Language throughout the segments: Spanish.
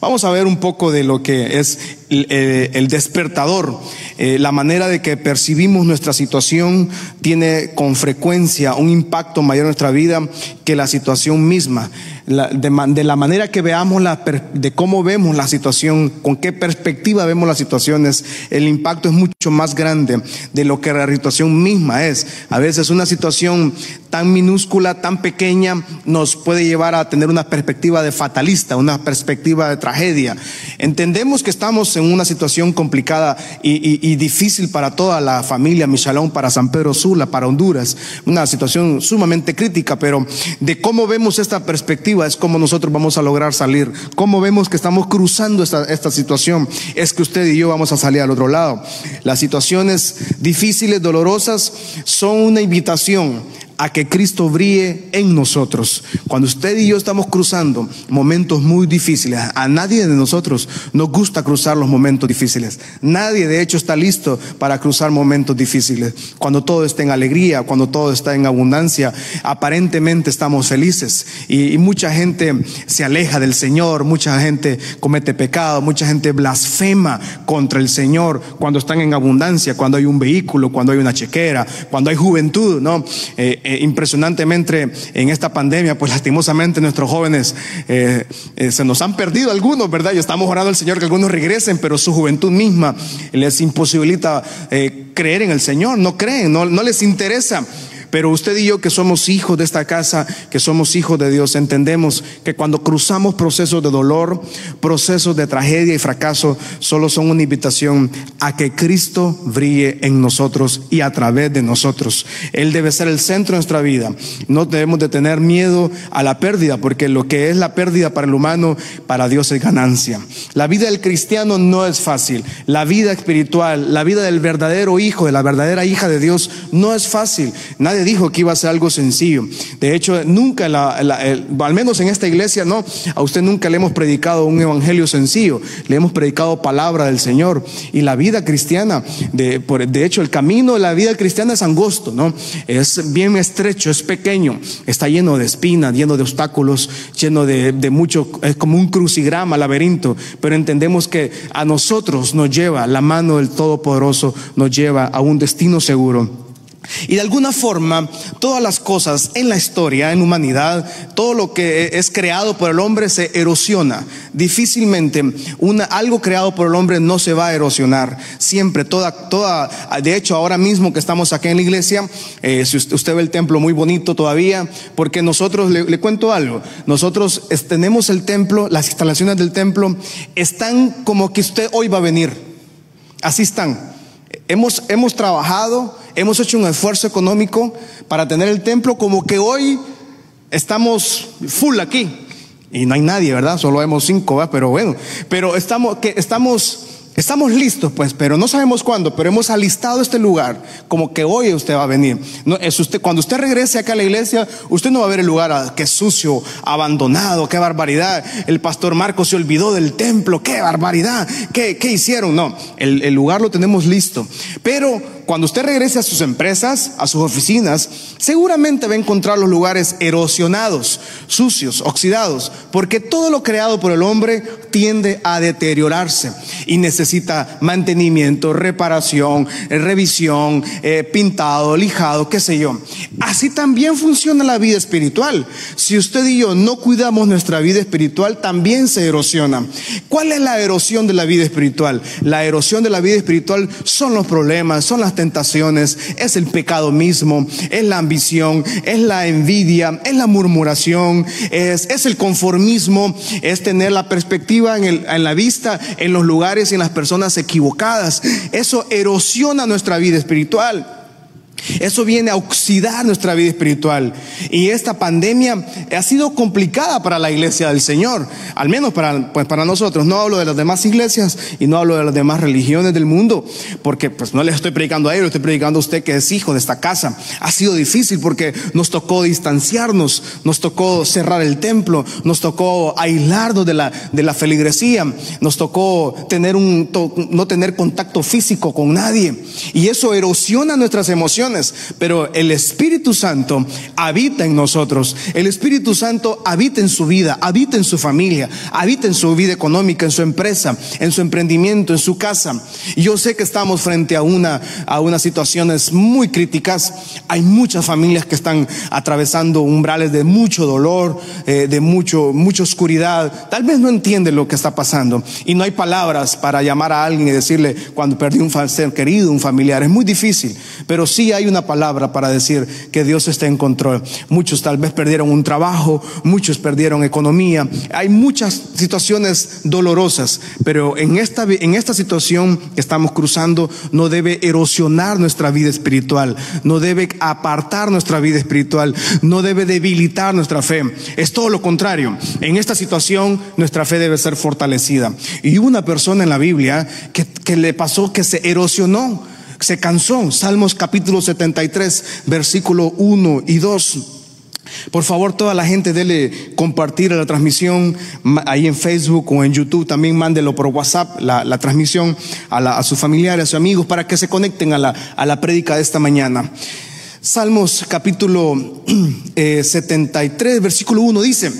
Vamos a ver un poco de lo que es el, eh, despertador. Eh, la manera de que percibimos nuestra situación tiene con frecuencia un impacto mayor en nuestra vida que la situación misma. De, la manera que veamos, la, de cómo vemos la situación, con qué perspectiva vemos las situaciones, el impacto es mucho más grande de lo que la situación misma es. A veces una situación tan minúscula, tan pequeña, nos puede llevar a tener una perspectiva de fatalista, una perspectiva de tragedia. Entendemos que estamos en una situación complicada y, difícil para toda la familia Michalón, para San Pedro Sula, para Honduras, una situación sumamente crítica, pero de cómo vemos esta perspectiva es cómo nosotros vamos a lograr salir. Cómo vemos que estamos cruzando esta, esta situación es que usted y yo vamos a salir al otro lado. Las situaciones difíciles, dolorosas, son una invitación a que Cristo brille en nosotros. Cuando usted y yo estamos cruzando momentos muy difíciles, a nadie de nosotros nos gusta cruzar los momentos difíciles. Nadie de hecho está listo para cruzar momentos difíciles. Cuando todo está en alegría, cuando todo está en abundancia, aparentemente estamos felices y, mucha gente se aleja del Señor, mucha gente comete pecado, mucha gente blasfema contra el Señor cuando están en abundancia, cuando hay un vehículo, cuando hay una chequera, cuando hay juventud, ¿no? Eh, eh, impresionantemente en esta pandemia, pues lastimosamente nuestros jóvenes eh, eh, se nos han perdido algunos, ¿verdad? Y estamos orando al Señor que algunos regresen, pero su juventud misma les imposibilita creer en el Señor, no creen, no, no les interesa. Pero usted y yo que somos hijos de esta casa, que somos hijos de Dios, entendemos que cuando cruzamos procesos de dolor, procesos de tragedia y fracaso, solo son una invitación a que Cristo brille en nosotros y a través de nosotros. Él debe ser el centro de nuestra vida. No debemos de tener miedo a la pérdida, porque lo que es la pérdida para el humano, para Dios es ganancia. La vida del cristiano no es fácil. La vida espiritual, la vida del verdadero hijo, de la verdadera hija de Dios, no es fácil. Nadie dijo que iba a ser algo sencillo. De hecho, nunca, al menos en esta iglesia, no, a usted nunca le hemos predicado un evangelio sencillo, le hemos predicado palabra del Señor. Y la vida cristiana, de, de hecho, el camino de la vida cristiana es angosto, ¿no? Es bien estrecho, es pequeño, está lleno de espinas, lleno de obstáculos, lleno de, de mucho, es como un crucigrama, laberinto, pero entendemos que a nosotros nos lleva la mano del Todopoderoso, nos lleva a un destino seguro y de alguna forma, todas las cosas en la historia, en humanidad, todo lo que es creado por el hombre se erosiona. Difícilmente una, algo creado por el hombre no se va a erosionar. Siempre, toda, toda, de hecho, ahora mismo que estamos aquí en la iglesia, eh, si usted, ve el templo muy bonito todavía, porque nosotros, le, cuento algo, nosotros tenemos el templo, las instalaciones del templo están como que usted hoy va a venir. Así están. Hemos, hemos trabajado hemos hecho un esfuerzo económico para tener el templo como que hoy estamos full aquí. Y no hay nadie, ¿verdad? Solo vemos cinco, ¿verdad? Pero bueno, pero estamos, que estamos Estamos listos, pues, pero no sabemos cuándo, pero hemos alistado este lugar como que hoy usted va a venir. Cuando usted regrese acá a la iglesia, usted no va a ver el lugar ah, que sucio, abandonado, qué barbaridad. El pastor Marcos se olvidó del templo, qué barbaridad, qué, qué hicieron. No, el, el lugar lo tenemos listo. Pero cuando usted regrese a sus empresas, a sus oficinas, seguramente va a encontrar los lugares erosionados, sucios, oxidados, porque todo lo creado por el hombre tiende a deteriorarse y necesita mantenimiento, reparación, eh, revisión, eh, pintado, lijado, qué sé yo. Así también funciona la vida espiritual. Si usted y yo no cuidamos nuestra vida espiritual, también se erosiona. ¿Cuál es la erosión de la vida espiritual? La erosión de la vida espiritual son los problemas, son las tentaciones, es el pecado mismo, es la ambición, es la envidia, es la murmuración, es, es el conformismo, es tener la perspectiva en, el, en la vista, en los lugares y en las personas equivocadas. Eso erosiona nuestra vida espiritual. Eso viene a oxidar nuestra vida espiritual. Y esta pandemia ha sido complicada para la iglesia del Señor, al menos para, pues para nosotros. No hablo de las demás iglesias y no hablo de las demás religiones del mundo, porque pues no les estoy predicando a ellos, estoy predicando a usted que es hijo de esta casa. Ha sido difícil porque nos tocó distanciarnos, nos tocó cerrar el templo, nos tocó aislarnos de la, de la feligresía, nos tocó tener un, no tener contacto físico con nadie. Y eso erosiona nuestras emociones pero el Espíritu Santo habita en nosotros. El Espíritu Santo habita en su vida, habita en su familia, habita en su vida económica, en su empresa, en su emprendimiento, en su casa. Y yo sé que estamos frente a una a unas situaciones muy críticas. Hay muchas familias que están atravesando umbrales de mucho dolor, eh, de mucho mucha oscuridad. Tal vez no entienden lo que está pasando y no hay palabras para llamar a alguien y decirle cuando perdí un ser querido, un familiar. Es muy difícil, pero sí hay una palabra para decir que Dios está en control. Muchos tal vez perdieron un trabajo, muchos perdieron economía. Hay muchas situaciones dolorosas, pero en esta, en esta situación que estamos cruzando no debe erosionar nuestra vida espiritual, no debe apartar nuestra vida espiritual, no debe debilitar nuestra fe. Es todo lo contrario. En esta situación nuestra fe debe ser fortalecida. Y una persona en la Biblia que, que le pasó que se erosionó, se cansó. Salmos capítulo 73, versículo 1 y 2. Por favor, toda la gente dele compartir la transmisión ahí en Facebook o en YouTube. También mándelo por WhatsApp la, transmisión a, sus familiares, a sus amigos, para que se conecten a la, a la prédica de esta mañana. Salmos capítulo 73, eh, versículo 1 dice,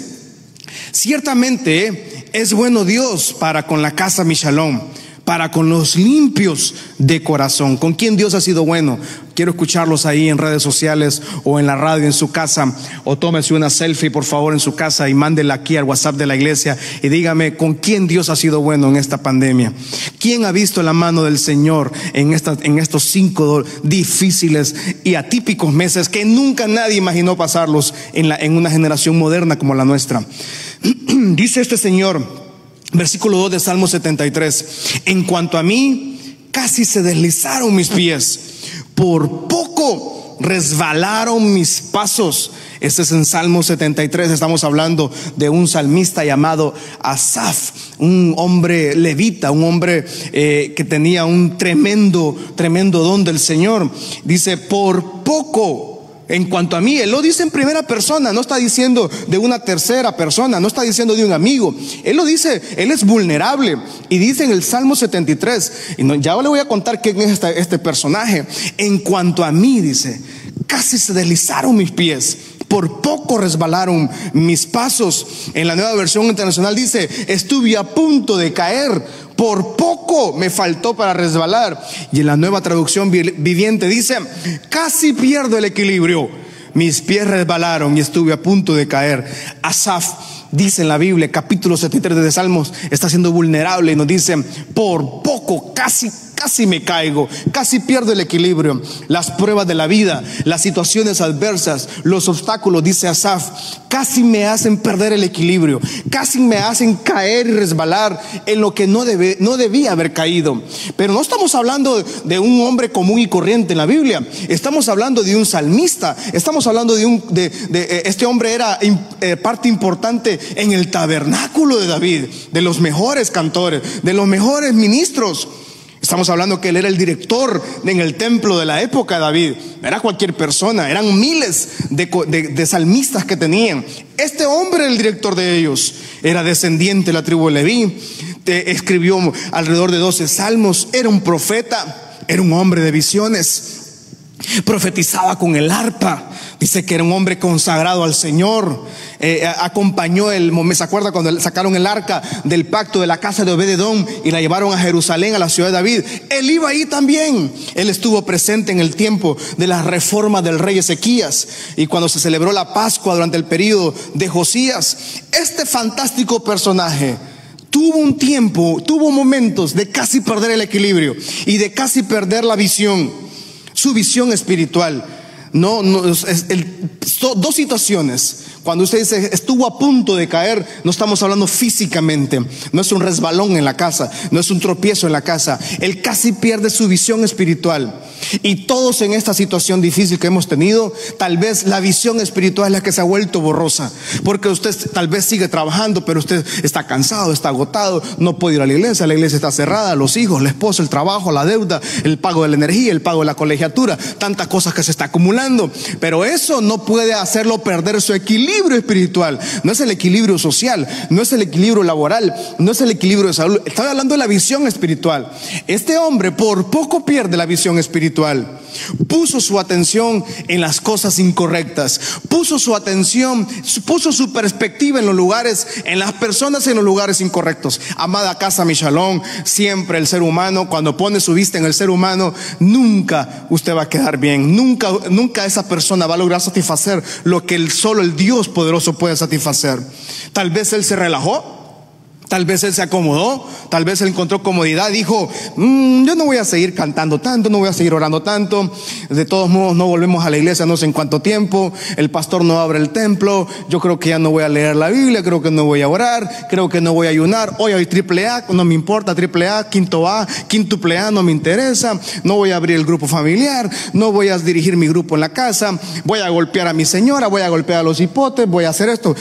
ciertamente es bueno Dios para con la casa Mishalom para con los limpios de corazón. ¿Con quién Dios ha sido bueno? Quiero escucharlos ahí en redes sociales o en la radio en su casa. O tómese una selfie, por favor, en su casa y mándela aquí al WhatsApp de la iglesia y dígame con quién Dios ha sido bueno en esta pandemia. ¿Quién ha visto la mano del Señor en, en estos cinco difíciles y atípicos meses que nunca nadie imaginó pasarlos en, la, en una generación moderna como la nuestra? Dice este Señor, Versículo 2 de Salmo 73. En cuanto a mí, casi se deslizaron mis pies. Por poco resbalaron mis pasos. Este es en Salmo 73. Estamos hablando de un salmista llamado Asaf, un hombre levita, un hombre eh, que tenía un tremendo, tremendo don del Señor. Dice, por poco en cuanto a mí, Él lo dice en primera persona, no está diciendo de una tercera persona, no está diciendo de un amigo. Él lo dice, Él es vulnerable. Y dice en el Salmo 73, y ya le voy a contar quién es este, este personaje. En cuanto a mí, dice, casi se deslizaron mis pies por poco resbalaron mis pasos. En la nueva versión internacional dice, estuve a punto de caer, por poco me faltó para resbalar. Y en la nueva traducción viviente dice, casi pierdo el equilibrio. Mis pies resbalaron y estuve a punto de caer. Asaf dice en la Biblia, capítulo 73 de Salmos, está siendo vulnerable y nos dice, por poco, casi casi me caigo, casi pierdo el equilibrio. Las pruebas de la vida, las situaciones adversas, los obstáculos, dice Asaf, casi me hacen perder el equilibrio, casi me hacen caer y resbalar en lo que no, debe, no debía haber caído. Pero no estamos hablando de un hombre común y corriente en la Biblia, estamos hablando de un salmista, estamos hablando de un, de, eh, este hombre era eh, parte importante en el tabernáculo de David, de los mejores cantores, de los mejores ministros. Estamos hablando que él era el director en el templo de la época de David. Era cualquier persona, eran miles de, salmistas que tenían. Este hombre, el director de ellos, era descendiente de la tribu de Leví. escribió alrededor de 12 salmos. Era un profeta, era un hombre de visiones. Profetizaba con el arpa. Dice que era un hombre consagrado al Señor. Eh, acompañó el, me se acuerda cuando sacaron el arca del pacto de la casa de Obededón y la llevaron a Jerusalén, a la ciudad de David. Él iba ahí también. Él estuvo presente en el tiempo de la reforma del rey Ezequías y cuando se celebró la Pascua durante el periodo de Josías. Este fantástico personaje tuvo un tiempo, tuvo momentos de casi perder el equilibrio y de casi perder la visión, su visión espiritual. No, no es, dos situaciones cuando usted dice estuvo a punto de caer, no estamos hablando físicamente, no es un resbalón en la casa, no es un tropiezo en la casa. Él casi pierde su visión espiritual. Y todos en esta situación difícil que hemos tenido, tal vez la visión espiritual es la que se ha vuelto borrosa. Porque usted tal vez sigue trabajando, pero usted está cansado, está agotado, no puede ir a la iglesia, la iglesia está cerrada, los hijos, la esposa, el trabajo, la deuda, el pago de la energía, el pago de la colegiatura, tantas cosas que se está acumulando. Pero eso no puede hacerlo perder su equilibrio equilibrio espiritual, no es el equilibrio social, no es el equilibrio laboral, no es el equilibrio de salud. Estoy hablando de la visión espiritual. Este hombre por poco pierde la visión espiritual. Puso su atención en las cosas incorrectas. Puso su atención, puso su perspectiva en los lugares, en las personas en los lugares incorrectos. Amada casa, mi shalom, siempre el ser humano, cuando pone su vista en el ser humano, nunca usted va a quedar bien. Nunca, nunca esa persona va a lograr satisfacer lo que solo el Dios poderoso puede satisfacer. Tal vez él se relajó Tal vez él se acomodó, tal vez él encontró comodidad, dijo, mm, yo no voy a seguir cantando tanto, no voy a seguir orando tanto, de todos modos no volvemos a la iglesia no sé en cuánto tiempo, el pastor no abre el templo, yo creo que ya no voy a leer la Biblia, creo que no voy a orar, creo que no voy a ayunar, hoy hay triple A, no me importa, triple A, quinto A, quintuple A, no me interesa, no voy a abrir el grupo familiar, no voy a dirigir mi grupo en la casa, voy a golpear a mi señora, voy a golpear a los hipotes, voy a hacer esto.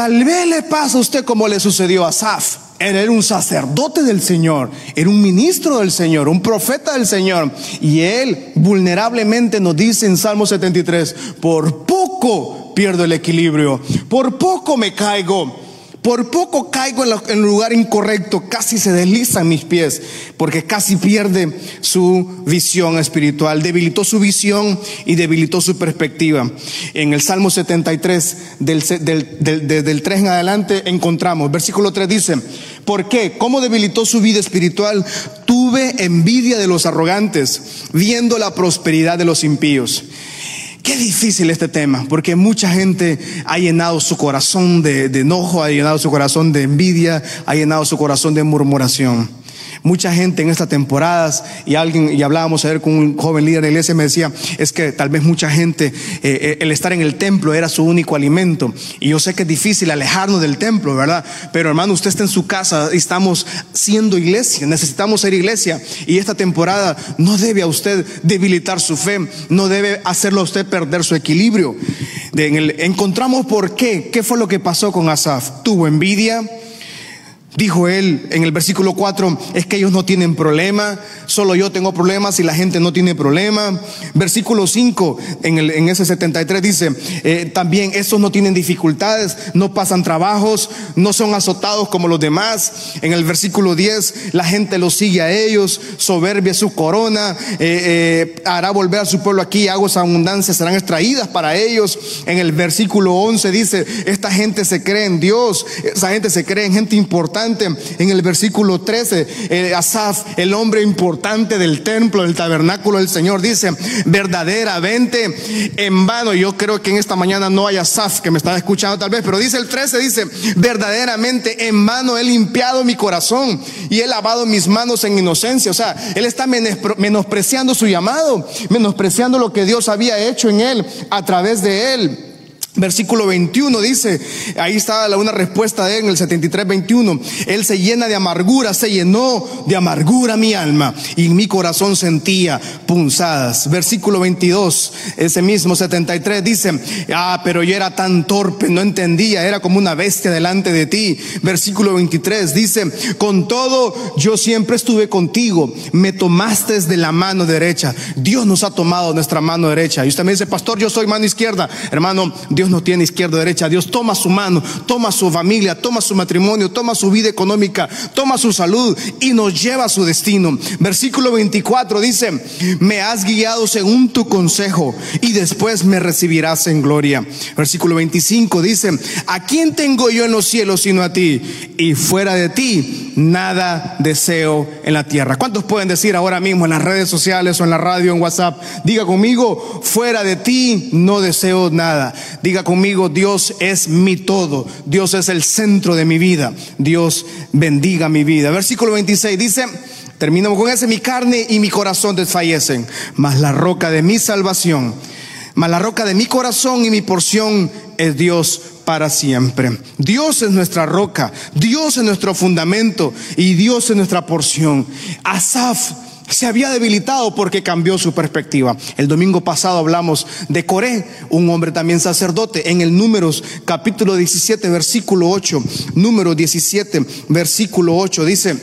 Tal vez le pasa a usted como le sucedió a Saf. Era un sacerdote del Señor, era un ministro del Señor, un profeta del Señor. Y él vulnerablemente nos dice en Salmo 73, por poco pierdo el equilibrio, por poco me caigo. Por poco caigo en, lugar incorrecto, casi se deslizan mis pies, porque casi pierde su visión espiritual, debilitó su visión y debilitó su perspectiva. En el Salmo 73, del, del 3 en adelante, encontramos, versículo 3 dice, ¿por qué? ¿Cómo debilitó su vida espiritual? Tuve envidia de los arrogantes, viendo la prosperidad de los impíos. Qué difícil este tema, porque mucha gente ha llenado su corazón de, de, enojo, ha llenado su corazón de envidia, ha llenado su corazón de murmuración. Mucha gente en estas temporadas, y alguien, y hablábamos ayer con un joven líder de la iglesia, me decía, es que tal vez mucha gente, eh, eh, el estar en el templo era su único alimento. Y yo sé que es difícil alejarnos del templo, ¿verdad? Pero hermano, usted está en su casa estamos siendo iglesia, necesitamos ser iglesia. Y esta temporada no debe a usted debilitar su fe, no debe hacerlo a usted perder su equilibrio. encontramos por qué, qué fue lo que pasó con Asaf. Tuvo envidia Dijo él en el versículo 4, es que ellos no tienen problema, solo yo tengo problemas y la gente no tiene problema. Versículo 5, en, el, en ese 73 dice, eh, también estos no tienen dificultades, no pasan trabajos, no son azotados como los demás. En el versículo 10, la gente los sigue a ellos, soberbia su corona, eh, eh, hará volver a su pueblo aquí, aguas abundancia serán extraídas para ellos. En el versículo 11 dice, esta gente se cree en Dios, esa gente se cree en gente importante en el versículo 13, eh, Asaf, el hombre importante del templo, del tabernáculo del Señor, dice, verdaderamente en vano. Yo creo que en esta mañana no hay Asaf que me está escuchando tal vez, pero dice el 13, dice, verdaderamente en vano he limpiado mi corazón y he lavado mis manos en inocencia. O sea, él está menospreciando su llamado, menospreciando lo que Dios había hecho en él a través de él. Versículo 21 dice, ahí está una respuesta de él en el 73, 21. Él se llena de amargura, se llenó de amargura mi alma y mi corazón sentía punzadas. Versículo 22, ese mismo 73 dice, ah, pero yo era tan torpe, no entendía, era como una bestia delante de ti. Versículo 23 dice, con todo yo siempre estuve contigo, me tomaste de la mano derecha. Dios nos ha tomado nuestra mano derecha. Y usted me dice, pastor, yo soy mano izquierda. Hermano, Dios no tiene izquierda o derecha. Dios toma su mano, toma su familia, toma su matrimonio, toma su vida económica, toma su salud y nos lleva a su destino. Versículo 24 dice, me has guiado según tu consejo y después me recibirás en gloria. Versículo 25 dice, ¿a quién tengo yo en los cielos sino a ti? Y fuera de ti, nada deseo en la tierra. ¿Cuántos pueden decir ahora mismo en las redes sociales o en la radio, en WhatsApp? Diga conmigo, fuera de ti no deseo nada. Diga conmigo, Dios es mi todo. Dios es el centro de mi vida. Dios bendiga mi vida. Versículo 26 dice, terminamos con ese, mi carne y mi corazón desfallecen, mas la roca de mi salvación, mas la roca de mi corazón y mi porción es Dios para siempre. Dios es nuestra roca, Dios es nuestro fundamento y Dios es nuestra porción. Asaf se había debilitado porque cambió su perspectiva. El domingo pasado hablamos de Coré, un hombre también sacerdote, en el Números capítulo 17, versículo 8. Número 17, versículo 8 dice,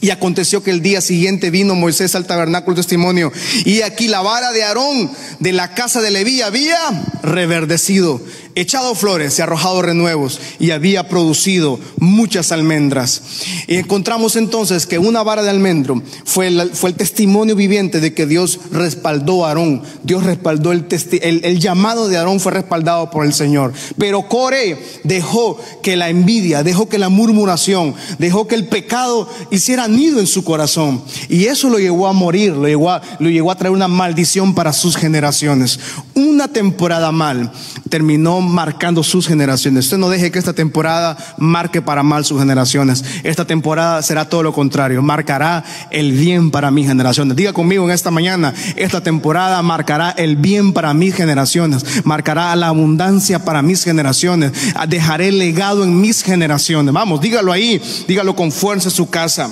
y aconteció que el día siguiente vino Moisés al tabernáculo testimonio. Y aquí la vara de Aarón de la casa de Leví había reverdecido. echado flores y arrojado renuevos y había producido muchas almendras. Y encontramos entonces que una vara de almendro fue el, fue el testimonio viviente de que Dios respaldó a Aarón. Dios respaldó el, el, el llamado de Aarón fue respaldado por el Señor. Pero Core dejó que la envidia, dejó que la murmuración, dejó que el pecado hiciera nido en su corazón. Y eso lo llevó a morir, lo llevó a, lo llevó a traer una maldición para sus generaciones. Una temporada mal terminó marcando sus generaciones. Usted no deje que esta temporada marque para mal sus generaciones. Esta temporada será todo lo contrario, marcará el bien para mis generaciones. Diga conmigo en esta mañana, esta temporada marcará el bien para mis generaciones, marcará la abundancia para mis generaciones, dejaré legado en mis generaciones. Vamos, dígalo ahí, dígalo con fuerza en su casa.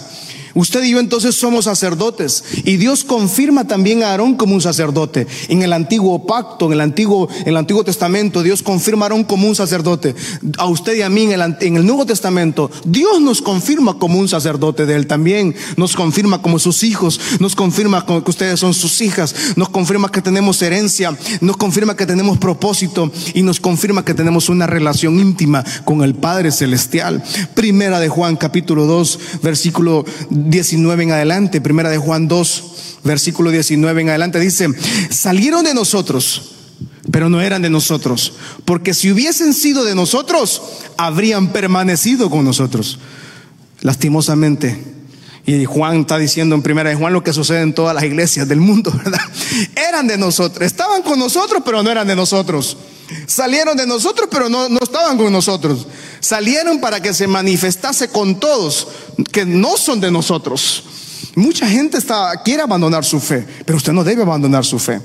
Usted y yo entonces somos sacerdotes y Dios confirma también a Aarón como un sacerdote. En el antiguo pacto, en el antiguo, en el antiguo testamento, Dios confirma a Aarón como un sacerdote. A usted y a mí en el, Nuevo Testamento, Dios nos confirma como un sacerdote de él también. Nos confirma como sus hijos, nos confirma que ustedes son sus hijas, nos confirma que tenemos herencia, nos confirma que tenemos propósito y nos confirma que tenemos una relación íntima con el Padre Celestial. Primera de Juan capítulo 2, versículo 19 en adelante, primera de Juan 2, versículo 19 en adelante, dice, salieron de nosotros, pero no eran de nosotros, porque si hubiesen sido de nosotros, habrían permanecido con nosotros. Lastimosamente, y Juan está diciendo en primera de Juan lo que sucede en todas las iglesias del mundo, ¿verdad? Eran de nosotros, estaban con nosotros, pero no eran de nosotros. Salieron de nosotros, pero no, no estaban con nosotros. Salieron para que se manifestase con todos que no son de nosotros. Mucha gente está, quiere abandonar su fe, pero usted no debe abandonar su fe.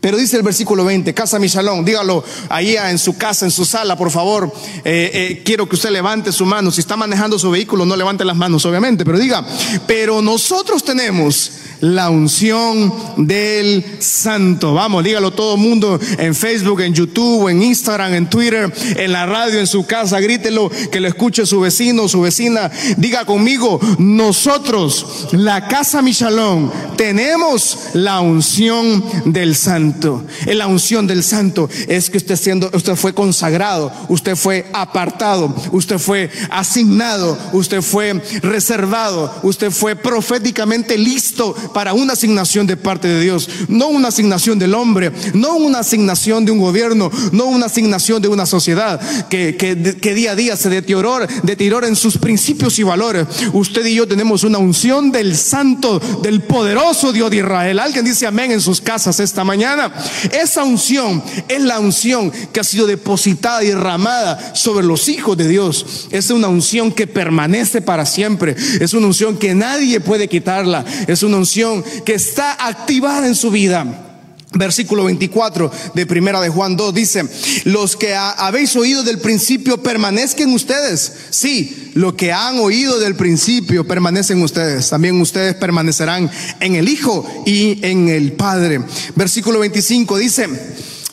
Pero dice el versículo 20, casa mi salón, dígalo ahí en su casa, en su sala, por favor. Eh, eh, quiero que usted levante su mano. Si está manejando su vehículo, no levante las manos, obviamente, pero diga, pero nosotros tenemos la unción del santo. Vamos, dígalo todo el mundo en Facebook, en YouTube, en Instagram, en Twitter, en la radio, en su casa, grítelo, que lo escuche su vecino, su vecina. Diga conmigo, nosotros, la casa Michalón, tenemos la unción del santo. La unción del santo es que usted siendo, usted fue consagrado, usted fue apartado, usted fue asignado, usted fue reservado, usted fue proféticamente listo para una asignación de parte de Dios, no una asignación del hombre, no una asignación de un gobierno, no una asignación de una sociedad que, que, día a día se deterioró, deteriora en sus principios y valores. Usted y yo tenemos una unción del santo, del poderoso Dios de Israel. Alguien dice amén en sus casas esta mañana. Esa unción es la unción que ha sido depositada y derramada sobre los hijos de Dios. Es una unción que permanece para siempre. Es una unción que nadie puede quitarla. Es una unción que está activada en su vida. Versículo 24 de Primera de Juan 2 dice, los que habéis oído del principio permanezcan ustedes. Sí, lo que han oído del principio permanecen ustedes. También ustedes permanecerán en el Hijo y en el Padre. Versículo 25 dice,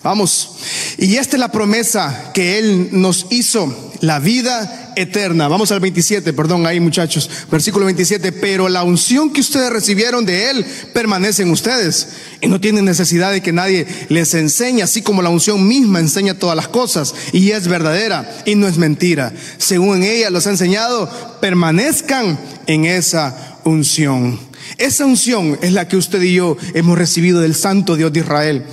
vamos, y esta es la promesa que Él nos hizo, la vida eterna. Vamos al 27, perdón, ahí muchachos. Versículo 27, pero la unción que ustedes recibieron de Él permanece en ustedes. Y no tienen necesidad de que nadie les enseñe, así como la unción misma enseña todas las cosas. Y es verdadera y no es mentira. Según ella los ha enseñado, permanezcan en esa unción. Esa unción es la que usted y yo hemos recibido del Santo Dios de Israel.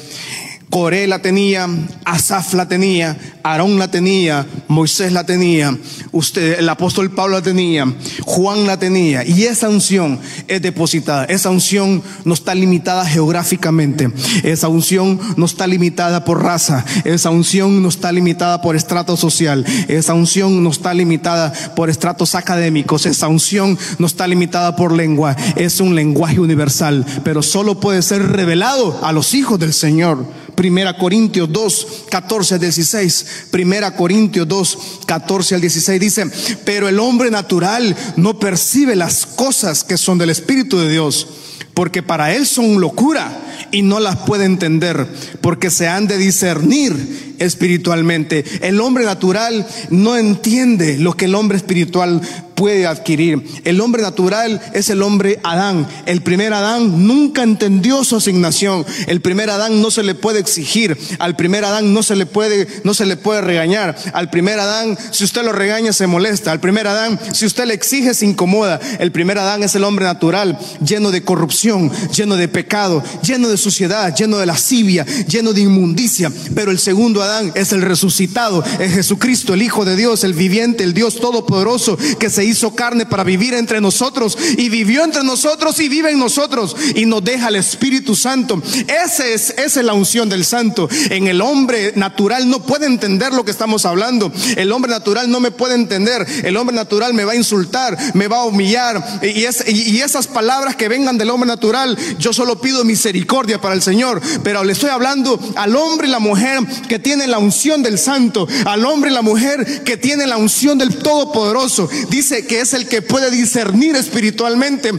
Coré la tenía, Asaf la tenía, Aarón la tenía, Moisés la tenía, usted, el apóstol Pablo la tenía, Juan la tenía. Y esa unción es depositada. Esa unción no está limitada geográficamente. Esa unción no está limitada por raza. Esa unción no está limitada por estrato social. Esa unción no está limitada por estratos académicos. Esa unción no está limitada por lengua. Es un lenguaje universal, pero solo puede ser revelado a los hijos del Señor. Primera Corintios 2, 14 al 16. Primera Corintios 2, 14 al 16 dice, pero el hombre natural no percibe las cosas que son del Espíritu de Dios, porque para él son locura y no las puede entender, porque se han de discernir espiritualmente. El hombre natural no entiende lo que el hombre espiritual puede adquirir. El hombre natural es el hombre Adán. El primer Adán nunca entendió su asignación. El primer Adán no se le puede exigir. Al primer Adán no se le puede, no se le puede regañar. Al primer Adán, si usted lo regaña, se molesta. Al primer Adán, si usted le exige, se incomoda. El primer Adán es el hombre natural, lleno de corrupción, lleno de pecado, lleno de suciedad, lleno de lascivia, lleno de inmundicia. Pero el segundo Adán es el resucitado, es Jesucristo, el Hijo de Dios, el viviente, el Dios todopoderoso que se hizo carne para vivir entre nosotros y vivió entre nosotros y vive en nosotros y nos deja el Espíritu Santo. Ese es, esa es la unción del Santo. En el hombre natural no puede entender lo que estamos hablando. El hombre natural no me puede entender. El hombre natural me va a insultar, me va a humillar. Y, y esas palabras que vengan del hombre natural, yo solo pido misericordia para el Señor. Pero le estoy hablando al hombre y la mujer que tienen la unción del Santo, al hombre y la mujer que tienen la unción del Todopoderoso. Dice que es el que puede discernir espiritualmente.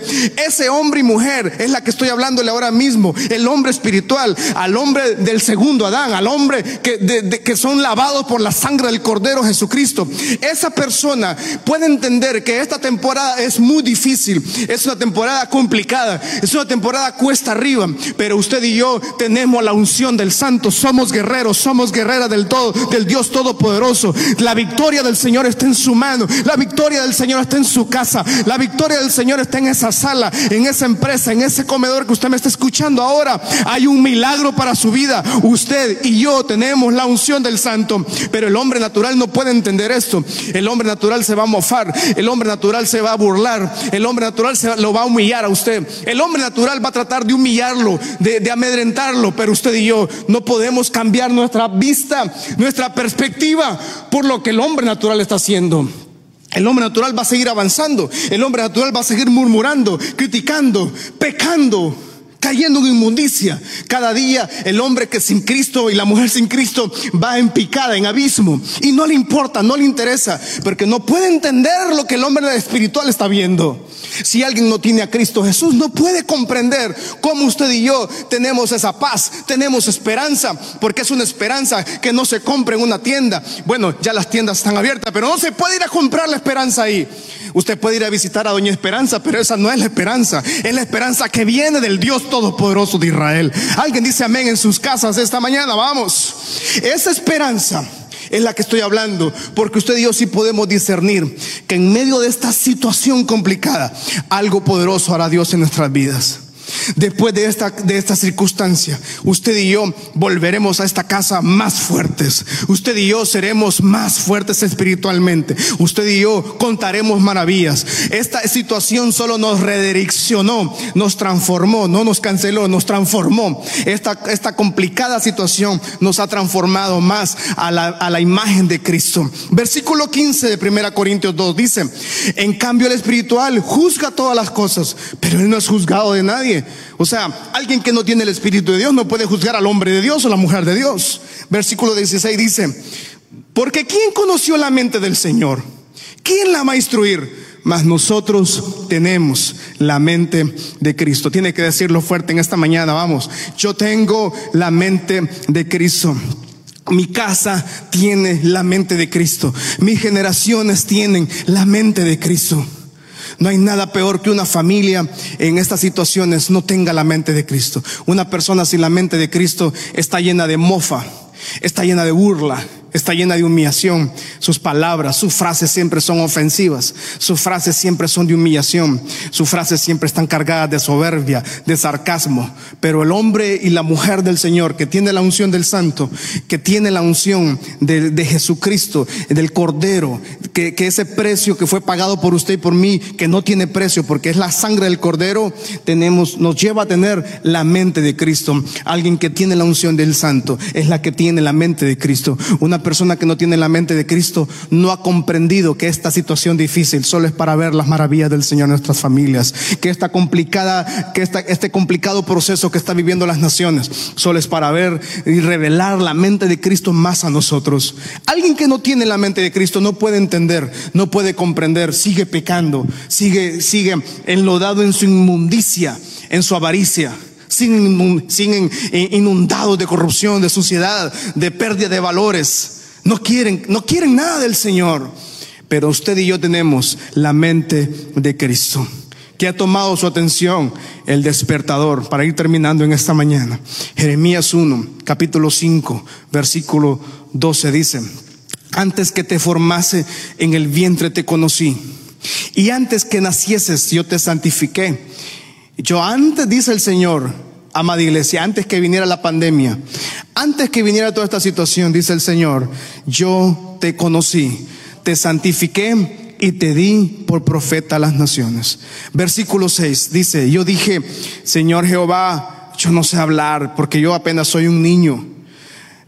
Ese hombre y mujer es la que estoy hablándole ahora mismo. El hombre espiritual, al hombre del segundo Adán, al hombre que, que son lavados por la sangre del Cordero Jesucristo. Esa persona puede entender que esta temporada es muy difícil, es una temporada complicada, es una temporada cuesta arriba, pero usted y yo tenemos la unción del Santo, somos guerreros, somos guerreras del todo, del Dios Todopoderoso. La victoria del Señor está en su mano, la victoria del Señor está en su casa. La victoria del Señor está en esa sala, en esa empresa, en ese comedor que usted me está escuchando ahora. Hay un milagro para su vida. Usted y yo tenemos la unción del santo, pero el hombre natural no puede entender esto. El hombre natural se va a mofar, el hombre natural se va a burlar, el hombre natural se lo va a humillar a usted. El hombre natural va a tratar de humillarlo, de, de amedrentarlo, pero usted y yo no podemos cambiar nuestra vista, nuestra perspectiva por lo que el hombre natural está haciendo. El hombre natural va a seguir avanzando. El hombre natural va a seguir murmurando, criticando, pecando, cayendo en inmundicia. Cada día el hombre que sin Cristo y la mujer sin Cristo va en picada, en abismo. Y no le importa, no le interesa, porque no puede entender lo que el hombre espiritual está viendo. Si alguien no tiene a Cristo Jesús, no puede comprender cómo usted y yo tenemos esa paz, tenemos esperanza, porque es una esperanza que no se compra en una tienda. Bueno, ya las tiendas están abiertas, pero no se puede ir a comprar la esperanza ahí. Usted puede ir a visitar a Doña Esperanza, pero esa no es la esperanza, es la esperanza que viene del Dios Todopoderoso de Israel. Alguien dice amén en sus casas esta mañana, vamos. Esa esperanza es la que estoy hablando, porque usted y yo sí podemos discernir que en medio de esta situación complicada, algo poderoso hará Dios en nuestras vidas. Después de esta, de esta circunstancia, usted y yo volveremos a esta casa más fuertes. Usted y yo seremos más fuertes espiritualmente. Usted y yo contaremos maravillas. Esta situación solo nos redireccionó, nos transformó, no nos canceló, nos transformó. Esta, esta complicada situación nos ha transformado más a la, a la imagen de Cristo. Versículo 15 de 1 Corintios 2 dice, en cambio el espiritual juzga todas las cosas, pero él no es juzgado de nadie. O sea, alguien que no tiene el Espíritu de Dios no puede juzgar al hombre de Dios o la mujer de Dios. Versículo 16 dice, porque ¿quién conoció la mente del Señor? ¿Quién la va a instruir? Mas nosotros tenemos la mente de Cristo. Tiene que decirlo fuerte en esta mañana, vamos. Yo tengo la mente de Cristo. Mi casa tiene la mente de Cristo. Mis generaciones tienen la mente de Cristo. No hay nada peor que una familia en estas situaciones no tenga la mente de Cristo. Una persona sin la mente de Cristo está llena de mofa, está llena de burla, está llena de humillación. Sus palabras, sus frases siempre son ofensivas. Sus frases siempre son de humillación. Sus frases siempre están cargadas de soberbia, de sarcasmo. Pero el hombre y la mujer del Señor que tiene la unción del Santo, que tiene la unción de, Jesucristo, del Cordero, que, que ese precio que fue pagado por usted y por mí, que no tiene precio porque es la sangre del Cordero, tenemos, nos lleva a tener la mente de Cristo. Alguien que tiene la unción del Santo es la que tiene la mente de Cristo. Una persona que no tiene la mente de Cristo no ha comprendido que esta situación difícil solo es para ver las maravillas del Señor en nuestras familias, que esta complicada, que esta, este complicado proceso que está viviendo las naciones solo es para ver y revelar la mente de Cristo más a nosotros. Alguien que no tiene la mente de Cristo no puede entender, no puede comprender, sigue pecando, sigue, sigue enlodado en su inmundicia, en su avaricia siguen inundados de corrupción, de suciedad, de pérdida de valores. No quieren, no quieren nada del Señor. Pero usted y yo tenemos la mente de Cristo que ha tomado su atención el despertador para ir terminando en esta mañana. Jeremías 1, capítulo 5, versículo 12 dice, antes que te formase en el vientre te conocí y antes que nacieses yo te santifiqué. Yo antes, dice el Señor, amada iglesia, antes que viniera la pandemia, antes que viniera toda esta situación, dice el Señor, yo te conocí, te santifiqué y te di por profeta a las naciones. Versículo 6 dice, yo dije, Señor Jehová, yo no sé hablar porque yo apenas soy un niño.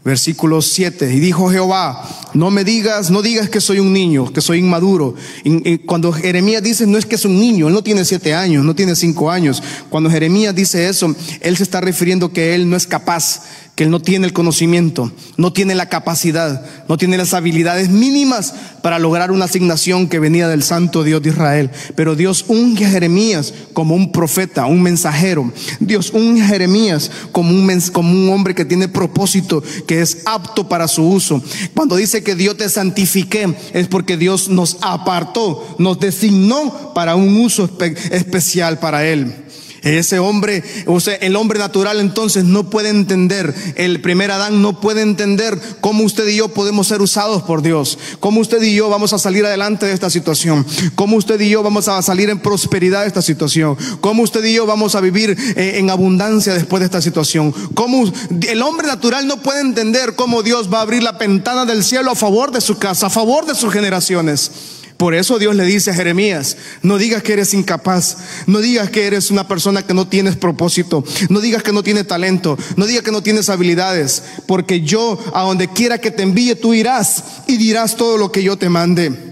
Versículo 7, y dijo Jehová, no me digas, no digas que soy un niño, que soy inmaduro. Y, cuando Jeremías dice, no es que es un niño, él no tiene siete años, no tiene cinco años. Cuando Jeremías dice eso, él se está refiriendo que él no es capaz, que él no tiene el conocimiento, no tiene la capacidad, no tiene las habilidades mínimas para lograr una asignación que venía del Santo Dios de Israel. Pero Dios unge a Jeremías como un profeta, un mensajero. Dios unge a Jeremías como un, como un hombre que tiene propósito, que es apto para su uso. Cuando dice que Dios te santifique, es porque Dios nos apartó, nos designó para un uso especial para Él. Ese hombre, o sea, el hombre natural entonces no puede entender, el primer Adán no puede entender cómo usted y yo podemos ser usados por Dios, cómo usted y yo vamos a salir adelante de esta situación, cómo usted y yo vamos a salir en prosperidad de esta situación, cómo usted y yo vamos a vivir eh, en abundancia después de esta situación, cómo el hombre natural no puede entender cómo Dios va a abrir la ventana del cielo a favor de su casa, a favor de sus generaciones. Por eso Dios le dice a Jeremías, no digas que eres incapaz, no digas que eres una persona que no tienes propósito, no digas que no tienes talento, no digas que no tienes habilidades, porque yo a donde quiera que te envíe tú irás y dirás todo lo que yo te mande.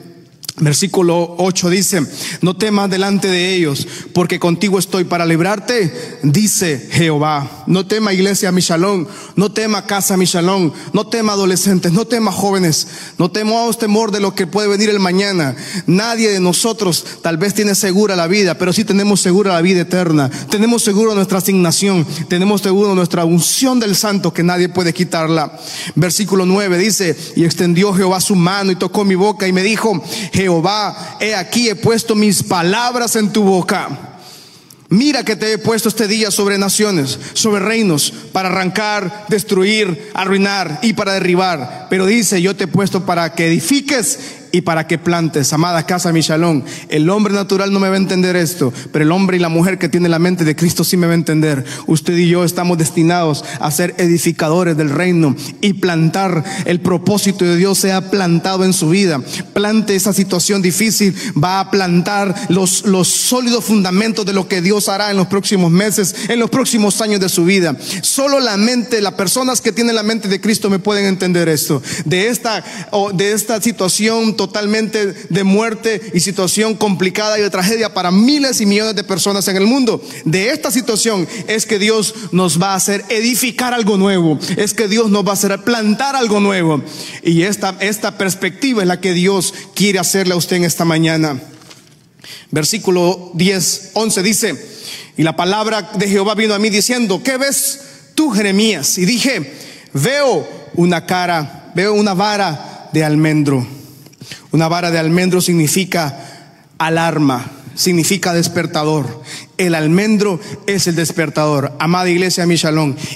Versículo 8 dice, no temas delante de ellos, porque contigo estoy para librarte, dice Jehová. No tema iglesia mi no tema casa mi no tema adolescentes, no tema jóvenes, no temamos temor de lo que puede venir el mañana. Nadie de nosotros tal vez tiene segura la vida, pero sí tenemos segura la vida eterna. Tenemos seguro nuestra asignación, tenemos seguro nuestra unción del santo que nadie puede quitarla. Versículo 9 dice, y extendió Jehová su mano y tocó mi boca y me dijo, Jehová, he aquí he puesto mis palabras en tu boca. Mira que te he puesto este día sobre naciones, sobre reinos, para arrancar, destruir, arruinar y para derribar. Pero dice, yo te he puesto para que edifiques y para que plantes, amada casa mi El hombre natural no me va a entender esto, pero el hombre y la mujer que tiene la mente de Cristo sí me va a entender. Usted y yo estamos destinados a ser edificadores del reino y plantar el propósito de Dios sea plantado en su vida. Plante esa situación difícil, va a plantar los, los sólidos fundamentos de lo que Dios hará en los próximos meses, en los próximos años de su vida. Solo la mente, las personas que tienen la mente de Cristo me pueden entender esto. De esta, de esta situación totalmente de muerte y situación complicada y de tragedia para miles y millones de personas en el mundo. De esta situación es que Dios nos va a hacer edificar algo nuevo, es que Dios nos va a hacer plantar algo nuevo. Y esta, esta perspectiva es la que Dios quiere hacerle a usted en esta mañana. Versículo 10, 11 dice, y la palabra de Jehová vino a mí diciendo, ¿qué ves tú, Jeremías? Y dije, veo una cara, veo una vara de almendro. Una vara de almendro significa alarma, significa despertador. El almendro es el despertador. Amada iglesia, mi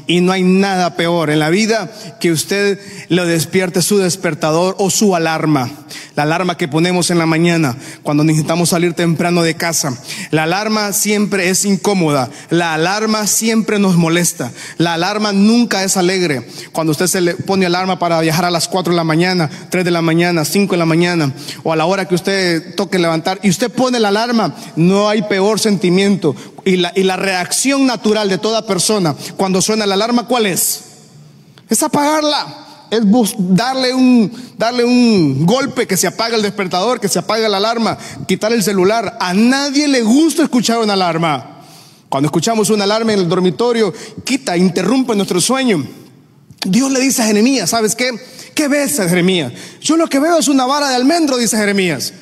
Y no hay nada peor en la vida que usted le despierte su despertador o su alarma. La alarma que ponemos en la mañana cuando necesitamos salir temprano de casa. La alarma siempre es incómoda. La alarma siempre nos molesta. La alarma nunca es alegre. Cuando usted se le pone alarma para viajar a las 4 de la mañana, 3 de la mañana, 5 de la mañana o a la hora que usted toque levantar y usted pone la alarma, no hay peor sentimiento. Y la, y la reacción natural de toda persona cuando suena la alarma, ¿cuál es? Es apagarla es darle un, darle un golpe que se apaga el despertador, que se apaga la alarma, quitar el celular. A nadie le gusta escuchar una alarma. Cuando escuchamos una alarma en el dormitorio, quita, interrumpe nuestro sueño. Dios le dice a Jeremías, ¿sabes qué? ¿Qué ves, Jeremías? Yo lo que veo es una vara de almendro, dice Jeremías.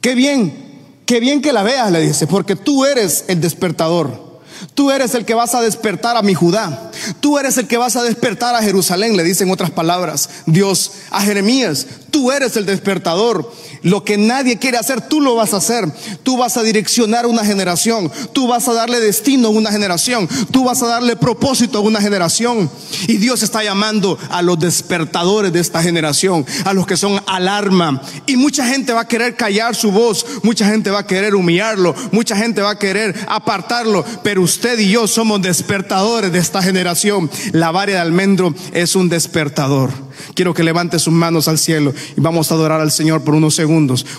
Qué bien, qué bien que la veas, le dice, porque tú eres el despertador. Tú eres el que vas a despertar a mi Judá. Tú eres el que vas a despertar a Jerusalén, le dicen otras palabras. Dios a Jeremías, tú eres el despertador. Lo que nadie quiere hacer, tú lo vas a hacer. Tú vas a direccionar una generación. Tú vas a darle destino a una generación. Tú vas a darle propósito a una generación. Y Dios está llamando a los despertadores de esta generación, a los que son alarma. Y mucha gente va a querer callar su voz. Mucha gente va a querer humillarlo. Mucha gente va a querer apartarlo. Pero usted y yo somos despertadores de esta generación. La vara de almendro es un despertador. Quiero que levante sus manos al cielo y vamos a adorar al Señor por unos segundos.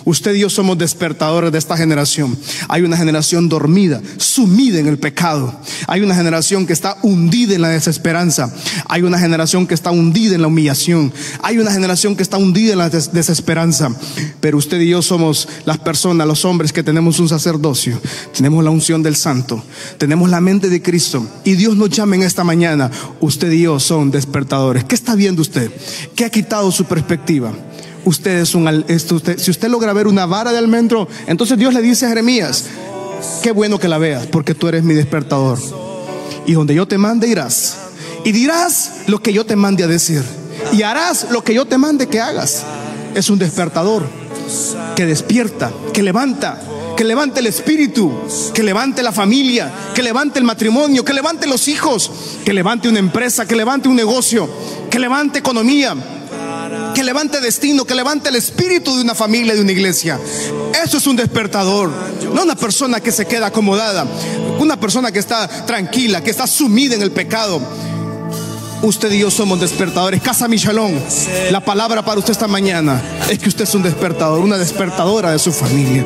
Usted y yo somos despertadores de esta generación. Hay una generación dormida, sumida en el pecado. Hay una generación que está hundida en la desesperanza. Hay una generación que está hundida en la humillación. Hay una generación que está hundida en la desesperanza. Pero usted y yo somos las personas, los hombres que tenemos un sacerdocio. Tenemos la unción del santo. Tenemos la mente de Cristo. Y Dios nos llama en esta mañana. Usted y yo son despertadores. ¿Qué está viendo usted? ¿Qué ha quitado su perspectiva? Usted es un, si usted logra ver una vara de almendro, entonces Dios le dice a Jeremías, qué bueno que la veas, porque tú eres mi despertador. Y donde yo te mande irás. Y dirás lo que yo te mande a decir. Y harás lo que yo te mande que hagas. Es un despertador que despierta, que levanta, que levante el espíritu, que levante la familia, que levante el matrimonio, que levante los hijos, que levante una empresa, que levante un negocio, que levante economía, que levante destino, que levante el espíritu de una familia, de una iglesia. Eso es un despertador, no una persona que se queda acomodada, una persona que está tranquila, que está sumida en el pecado. Usted y yo somos despertadores. Casa Michelón, la palabra para usted esta mañana es que usted es un despertador, una despertadora de su familia.